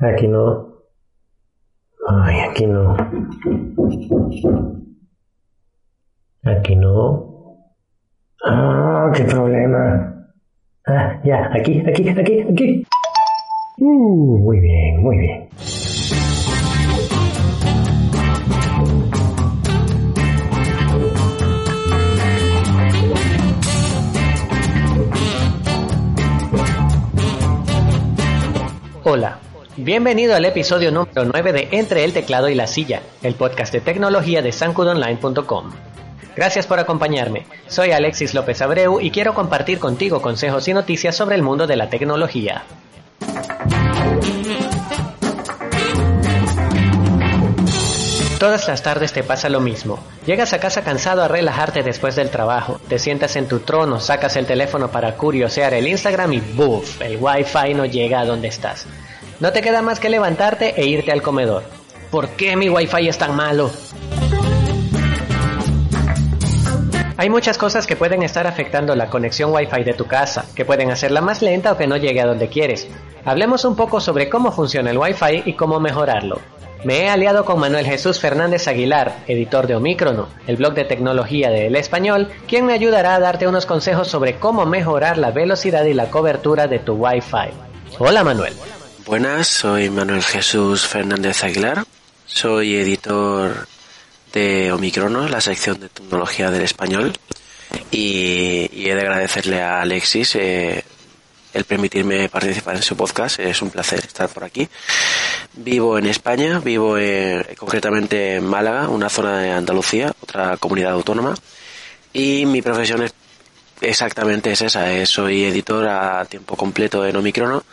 Aquí no. Ay, aquí no. Aquí no. Ah, qué problema. Ah, ya, aquí, aquí, aquí, aquí. Uh, muy bien, muy bien. Hola, bienvenido al episodio número 9 de Entre el teclado y la silla, el podcast de tecnología de sancudonline.com. Gracias por acompañarme. Soy Alexis López Abreu y quiero compartir contigo consejos y noticias sobre el mundo de la tecnología. Todas las tardes te pasa lo mismo. Llegas a casa cansado a relajarte después del trabajo, te sientas en tu trono, sacas el teléfono para curiosear el Instagram y ¡buf! El wifi no llega a donde estás. No te queda más que levantarte e irte al comedor. ¿Por qué mi wifi es tan malo? Hay muchas cosas que pueden estar afectando la conexión Wi-Fi de tu casa, que pueden hacerla más lenta o que no llegue a donde quieres. Hablemos un poco sobre cómo funciona el Wi-Fi y cómo mejorarlo. Me he aliado con Manuel Jesús Fernández Aguilar, editor de Omicrono, el blog de tecnología de El Español, quien me ayudará a darte unos consejos sobre cómo mejorar la velocidad y la cobertura de tu Wi-Fi. Hola Manuel. Buenas, soy Manuel Jesús Fernández Aguilar, soy editor de Omicrono, la sección de tecnología del español, y, he de agradecerle a Alexis eh, el permitirme participar en su podcast. Es un placer estar por aquí. Vivo en España, vivo concretamente en Málaga, una zona de Andalucía, otra comunidad autónoma. Y mi profesión es, exactamente es esa. Eh, soy editor a tiempo completo en Omicrono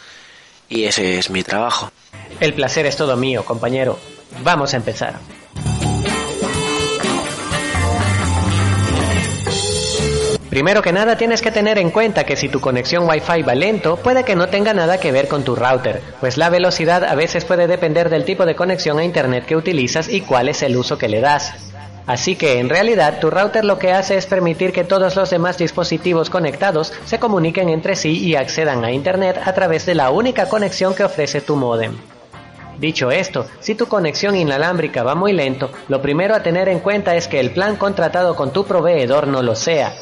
y ese es mi trabajo. El placer es todo mío, compañero. Vamos a empezar. Primero que nada tienes que tener en cuenta que si tu conexión Wi-Fi va lento, puede que no tenga nada que ver con tu router, pues la velocidad a veces puede depender del tipo de conexión a Internet que utilizas y cuál es el uso que le das. Así que en realidad tu router lo que hace es permitir que todos los demás dispositivos conectados se comuniquen entre sí y accedan a Internet a través de la única conexión que ofrece tu modem. Dicho esto, si tu conexión inalámbrica va muy lento, lo primero a tener en cuenta es que el plan contratado con tu proveedor no lo sea,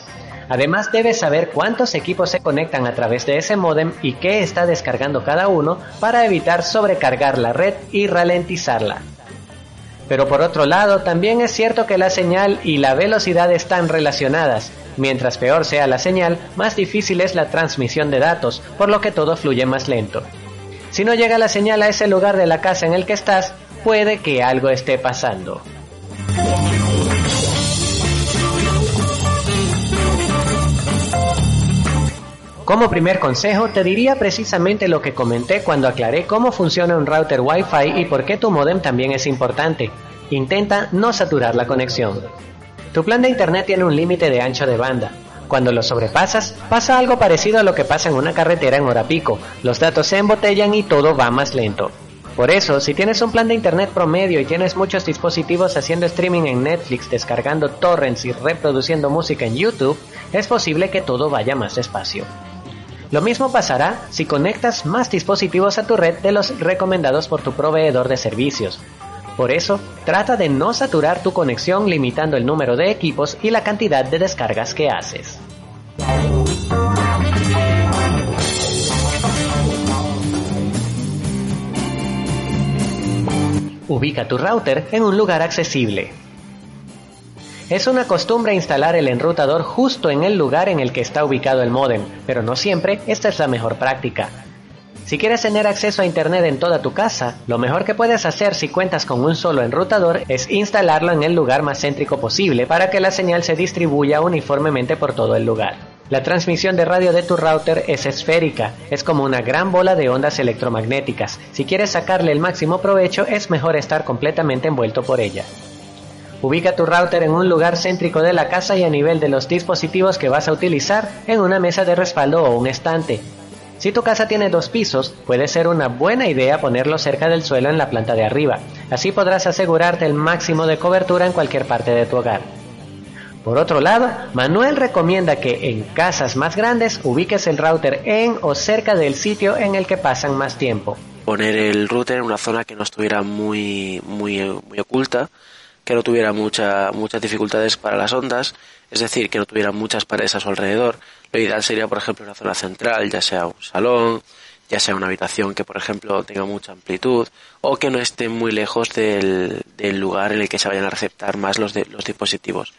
Además debes saber cuántos equipos se conectan a través de ese modem y qué está descargando cada uno para evitar sobrecargar la red y ralentizarla. Pero por otro lado, también es cierto que la señal y la velocidad están relacionadas. Mientras peor sea la señal, más difícil es la transmisión de datos, por lo que todo fluye más lento. Si no llega la señal a ese lugar de la casa en el que estás, puede que algo esté pasando. Como primer consejo, te diría precisamente lo que comenté cuando aclaré cómo funciona un router Wi-Fi y por qué tu modem también es importante. Intenta no saturar la conexión. Tu plan de internet tiene un límite de ancho de banda. Cuando lo sobrepasas, pasa algo parecido a lo que pasa en una carretera en hora pico. Los datos se embotellan y todo va más lento. Por eso, si tienes un plan de internet promedio y tienes muchos dispositivos haciendo streaming en Netflix, descargando torrents y reproduciendo música en YouTube, es posible que todo vaya más despacio. Lo mismo pasará si conectas más dispositivos a tu red de los recomendados por tu proveedor de servicios. Por eso, trata de no saturar tu conexión limitando el número de equipos y la cantidad de descargas que haces. Ubica tu router en un lugar accesible. Es una costumbre instalar el enrutador justo en el lugar en el que está ubicado el modem, pero no siempre esta es la mejor práctica. Si quieres tener acceso a Internet en toda tu casa, lo mejor que puedes hacer si cuentas con un solo enrutador es instalarlo en el lugar más céntrico posible para que la señal se distribuya uniformemente por todo el lugar. La transmisión de radio de tu router es esférica, es como una gran bola de ondas electromagnéticas. Si quieres sacarle el máximo provecho, es mejor estar completamente envuelto por ella. Ubica tu router en un lugar céntrico de la casa y a nivel de los dispositivos que vas a utilizar en una mesa de respaldo o un estante. Si tu casa tiene dos pisos, puede ser una buena idea ponerlo cerca del suelo en la planta de arriba. Así podrás asegurarte el máximo de cobertura en cualquier parte de tu hogar. Por otro lado, Manuel recomienda que en casas más grandes ubiques el router en o cerca del sitio en el que pasan más tiempo. poner el router en una zona que no estuviera muy, muy, muy oculta, que no tuviera mucha, muchas dificultades para las ondas, es decir, que no tuviera muchas paredes a su alrededor. Lo ideal sería, por ejemplo, una zona central, ya sea un salón, ya sea una habitación que, por ejemplo, tenga mucha amplitud o que no esté muy lejos del, del lugar en el que se vayan a receptar más los, de, los dispositivos.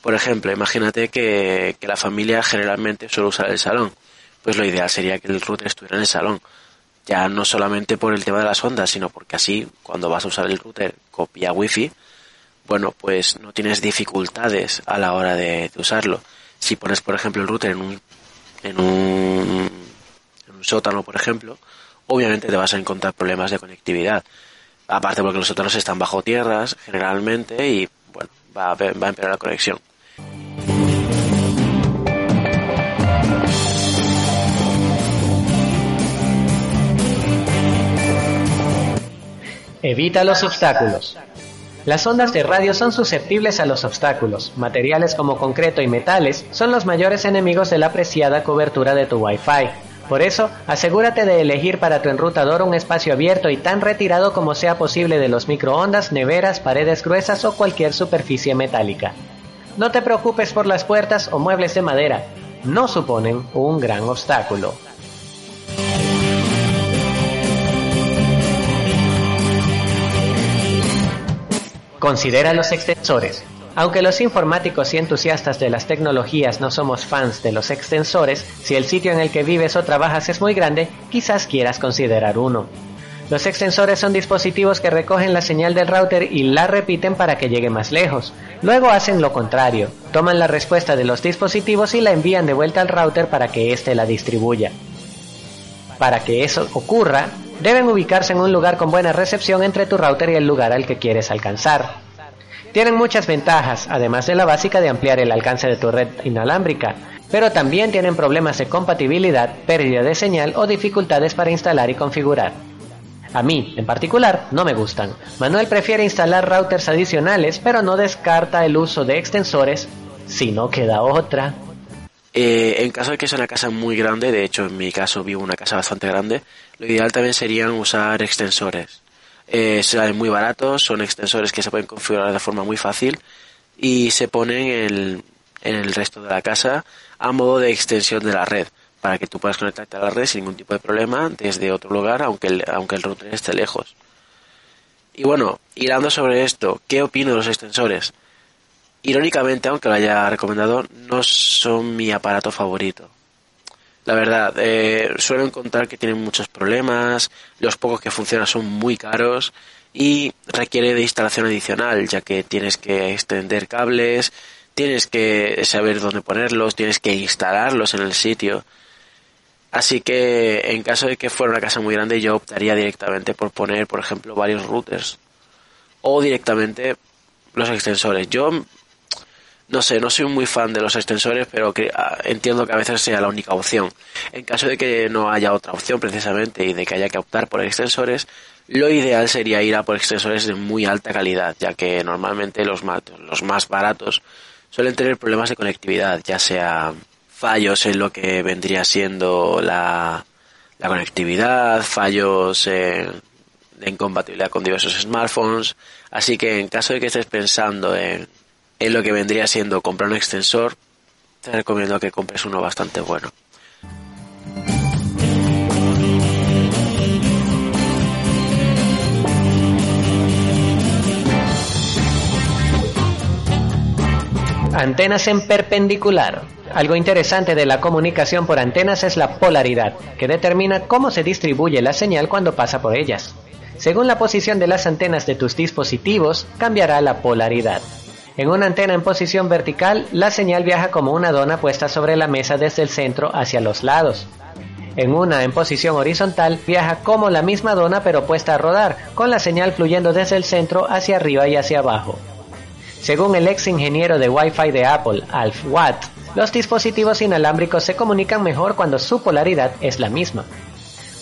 Por ejemplo, imagínate que, que la familia generalmente suele usar el salón. Pues lo ideal sería que el router estuviera en el salón ya no solamente por el tema de las ondas, sino porque así cuando vas a usar el router copia wifi, bueno, pues no tienes dificultades a la hora de, usarlo. Si pones, por ejemplo, el router en un, en un, en un sótano, por ejemplo, obviamente te vas a encontrar problemas de conectividad. Aparte porque los sótanos están bajo tierras generalmente y bueno, va va a empeorar la conexión. Evita los obstáculos. Las ondas de radio son susceptibles a los obstáculos. Materiales como concreto y metales son los mayores enemigos de la apreciada cobertura de tu Wi-Fi. Por eso, asegúrate de elegir para tu enrutador un espacio abierto y tan retirado como sea posible de los microondas, neveras, paredes gruesas o cualquier superficie metálica. No te preocupes por las puertas o muebles de madera, no suponen un gran obstáculo. Considera los extensores. Aunque los informáticos y entusiastas de las tecnologías no somos fans de los extensores, si el sitio en el que vives o trabajas es muy grande, quizás quieras considerar uno. Los extensores son dispositivos que recogen la señal del router y la repiten para que llegue más lejos. Luego hacen lo contrario, toman la respuesta de los dispositivos y la envían de vuelta al router para que éste la distribuya. Para que eso ocurra, deben ubicarse en un lugar con buena recepción entre tu router y el lugar al que quieres alcanzar. Tienen muchas ventajas, además de la básica de ampliar el alcance de tu red inalámbrica, pero también tienen problemas de compatibilidad, pérdida de señal o dificultades para instalar y configurar. A mí, en particular, no me gustan. Manuel prefiere instalar routers adicionales, pero no descarta el uso de extensores si no queda otra. Eh, en caso de que sea una casa muy grande, de hecho en mi caso vivo una casa bastante grande, lo ideal también serían usar extensores. Eh, salen muy baratos, son extensores que se pueden configurar de forma muy fácil y se ponen en, en el resto de la casa a modo de extensión de la red para que tú puedas conectarte a la red sin ningún tipo de problema desde otro lugar aunque el, aunque el router esté lejos. Y bueno, hilando sobre esto, ¿qué opino de los extensores? Irónicamente, aunque lo haya recomendado, no son mi aparato favorito. La verdad, eh, suelo encontrar que tienen muchos problemas, los pocos que funcionan son muy caros y requiere de instalación adicional, ya que tienes que extender cables, tienes que saber dónde ponerlos, tienes que instalarlos en el sitio. Así que en caso de que fuera una casa muy grande yo optaría directamente por poner, por ejemplo, varios routers o directamente los extensores. Yo no sé, no soy muy fan de los extensores, pero que, ah, entiendo que a veces sea la única opción. En caso de que no haya otra opción precisamente y de que haya que optar por extensores, lo ideal sería ir a por extensores de muy alta calidad, ya que normalmente los más, los más baratos suelen tener problemas de conectividad, ya sea fallos en lo que vendría siendo la, la conectividad, fallos en, en compatibilidad con diversos smartphones. Así que en caso de que estés pensando en en lo que vendría siendo comprar un extensor, te recomiendo que compres uno bastante bueno. Antenas en perpendicular. Algo interesante de la comunicación por antenas es la polaridad, que determina cómo se distribuye la señal cuando pasa por ellas. Según la posición de las antenas de tus dispositivos, cambiará la polaridad. En una antena en posición vertical, la señal viaja como una dona puesta sobre la mesa desde el centro hacia los lados. En una en posición horizontal, viaja como la misma dona pero puesta a rodar, con la señal fluyendo desde el centro hacia arriba y hacia abajo. Según el ex ingeniero de Wi-Fi de Apple, Alf Watt, los dispositivos inalámbricos se comunican mejor cuando su polaridad es la misma.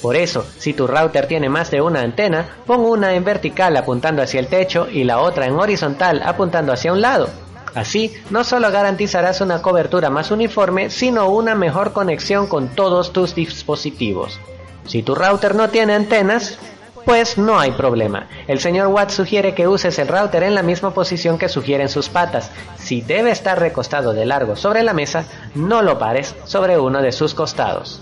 Por eso, si tu router tiene más de una antena, pon una en vertical apuntando hacia el techo y la otra en horizontal apuntando hacia un lado. Así, no solo garantizarás una cobertura más uniforme, sino una mejor conexión con todos tus dispositivos. Si tu router no tiene antenas, pues no hay problema. El señor Watt sugiere que uses el router en la misma posición que sugieren sus patas. Si debe estar recostado de largo sobre la mesa, no lo pares sobre uno de sus costados.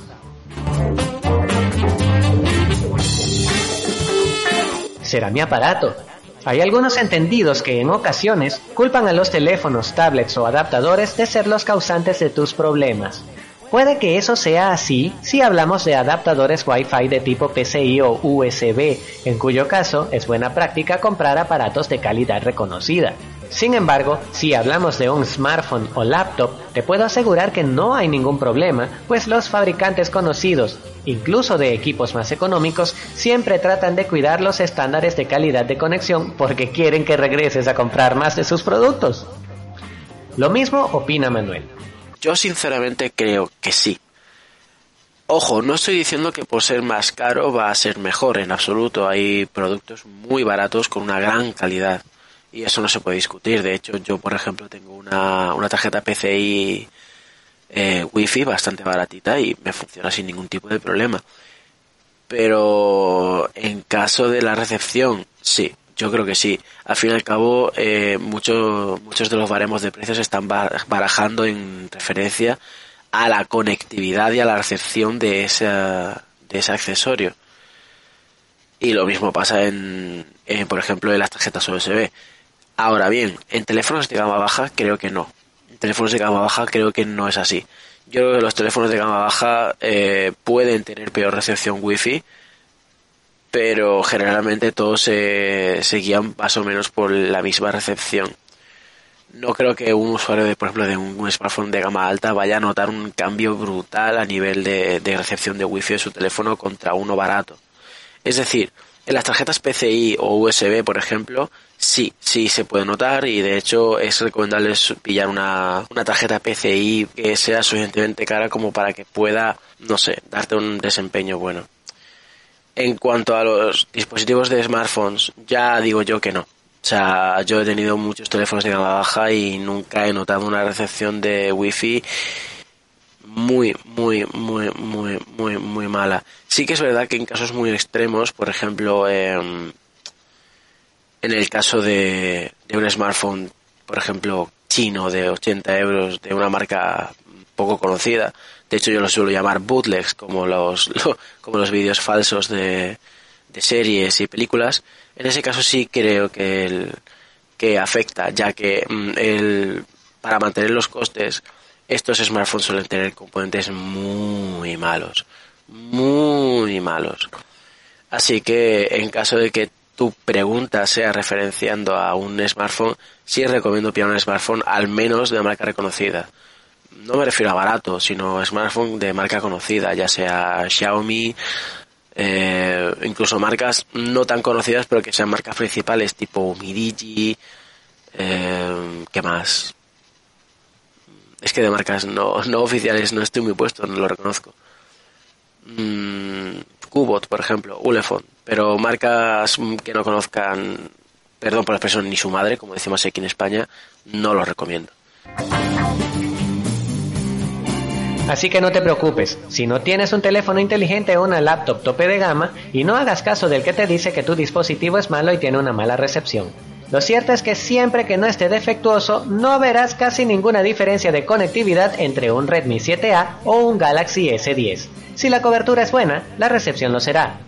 Será mi aparato. Hay algunos entendidos que en ocasiones culpan a los teléfonos, tablets o adaptadores de ser los causantes de tus problemas. Puede que eso sea así si hablamos de adaptadores Wi-Fi de tipo PCI o USB, en cuyo caso es buena práctica comprar aparatos de calidad reconocida. Sin embargo, si hablamos de un smartphone o laptop, te puedo asegurar que no hay ningún problema, pues los fabricantes conocidos, incluso de equipos más económicos, siempre tratan de cuidar los estándares de calidad de conexión porque quieren que regreses a comprar más de sus productos. Lo mismo opina Manuel. Yo sinceramente creo que sí. Ojo, no estoy diciendo que por ser más caro va a ser mejor, en absoluto. Hay productos muy baratos con una gran calidad y eso no se puede discutir. De hecho, yo, por ejemplo, tengo una, una tarjeta PCI eh, Wi-Fi bastante baratita y me funciona sin ningún tipo de problema. Pero en caso de la recepción, sí, yo creo que sí. Al fin y al cabo, eh, muchos muchos de los baremos de precios están barajando en referencia a la conectividad y a la recepción de, esa, de ese accesorio. Y lo mismo pasa en, por ejemplo, en las tarjetas USB. Ahora bien, en teléfonos de gama baja creo que no. En teléfonos de gama baja creo que no es así. Yo creo que los teléfonos de gama baja eh, pueden tener peor recepción wifi pero generalmente todos se, guían más o menos por la misma recepción. No creo que un usuario, de, por ejemplo, de un, smartphone de gama alta vaya a notar un cambio brutal a nivel de, recepción de wifi de su teléfono contra uno barato. Es decir, en las tarjetas PCI o USB, por ejemplo, sí, sí se puede notar y de hecho es recomendable pillar una, una tarjeta PCI que sea suficientemente cara como para que pueda, no sé, darte un desempeño bueno. En cuanto a los dispositivos de smartphones, ya digo yo que no. O sea, yo he tenido muchos teléfonos de gama baja y nunca he notado una recepción de wifi muy, muy, muy, muy, muy, muy mala. Sí que es verdad que en casos muy extremos, por ejemplo, em, en el caso de un smartphone, por ejemplo, chino de 80 euros de una marca poco conocida, de hecho, yo lo suelo llamar bootlegs, como los, como los vídeos falsos de, de series y películas. En ese caso sí creo que, el, que afecta, ya que mm, el, para mantener los costes, estos smartphones suelen tener componentes muy malos. Muy malos. Así que en caso de que tu pregunta sea referenciando a un smartphone, sí recomiendo pillar un smartphone al menos de marca reconocida no me refiero a barato, sino smartphone de marca conocida, ya sea Xiaomi, eh, incluso marcas no tan conocidas, pero que sean marcas principales, tipo Midigi, eh, ¿qué más? Es que de marcas no, no oficiales no estoy muy puesto, no lo reconozco. Mm, Cubot, por ejemplo, Ulefone, pero marcas que no conozcan, perdón por la expresión, ni su madre, como decimos aquí en España, no lo recomiendo. Así que no te preocupes, si no tienes un teléfono inteligente o una laptop tope de gama, y no hagas caso del que te dice que tu dispositivo es malo y tiene una mala recepción. Lo cierto es que siempre que no esté defectuoso, no verás casi ninguna diferencia de conectividad entre un Redmi 7A o un Galaxy S10. Si la cobertura es buena, la recepción lo será.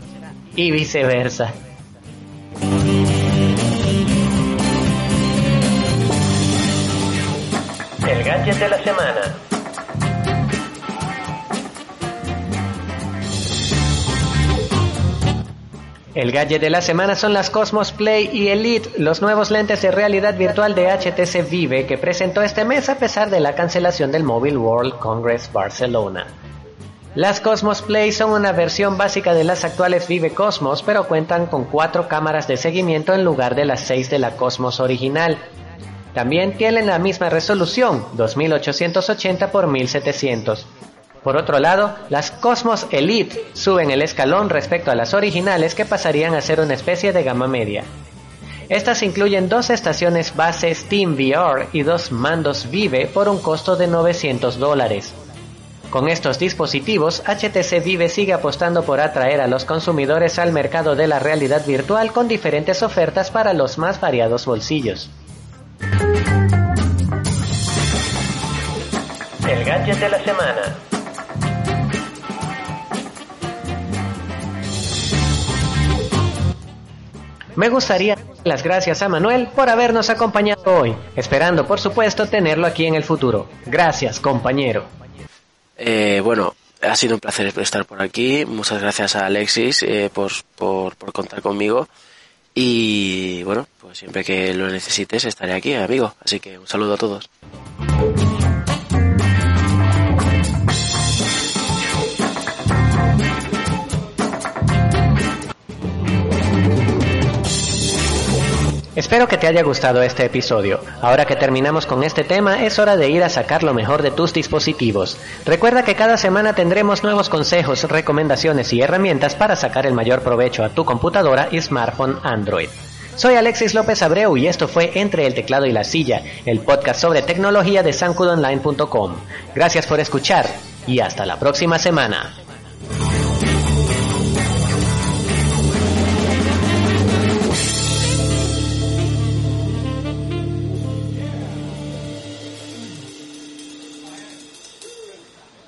Y viceversa. El gadget de la semana. El gadget de la semana son las Cosmos Play y Elite, los nuevos lentes de realidad virtual de HTC Vive que presentó este mes a pesar de la cancelación del Mobile World Congress Barcelona. Las Cosmos Play son una versión básica de las actuales Vive Cosmos, pero cuentan con cuatro cámaras de seguimiento en lugar de las seis de la Cosmos original. También tienen la misma resolución, 2880 x 1700 por otro lado, las Cosmos Elite suben el escalón respecto a las originales que pasarían a ser una especie de gama media. Estas incluyen dos estaciones base Steam VR y dos mandos Vive por un costo de 900 dólares. Con estos dispositivos, HTC Vive sigue apostando por atraer a los consumidores al mercado de la realidad virtual con diferentes ofertas para los más variados bolsillos. El gadget de la semana. Me gustaría dar las gracias a Manuel por habernos acompañado hoy, esperando por supuesto tenerlo aquí en el futuro. Gracias, compañero. Eh, bueno, ha sido un placer estar por aquí. Muchas gracias a Alexis eh, por, por, por contar conmigo. Y bueno, pues siempre que lo necesites estaré aquí, amigo. Así que un saludo a todos. Espero que te haya gustado este episodio. Ahora que terminamos con este tema, es hora de ir a sacar lo mejor de tus dispositivos. Recuerda que cada semana tendremos nuevos consejos, recomendaciones y herramientas para sacar el mayor provecho a tu computadora y smartphone Android. Soy Alexis López Abreu y esto fue Entre el teclado y la silla, el podcast sobre tecnología de sancudonline.com. Gracias por escuchar y hasta la próxima semana.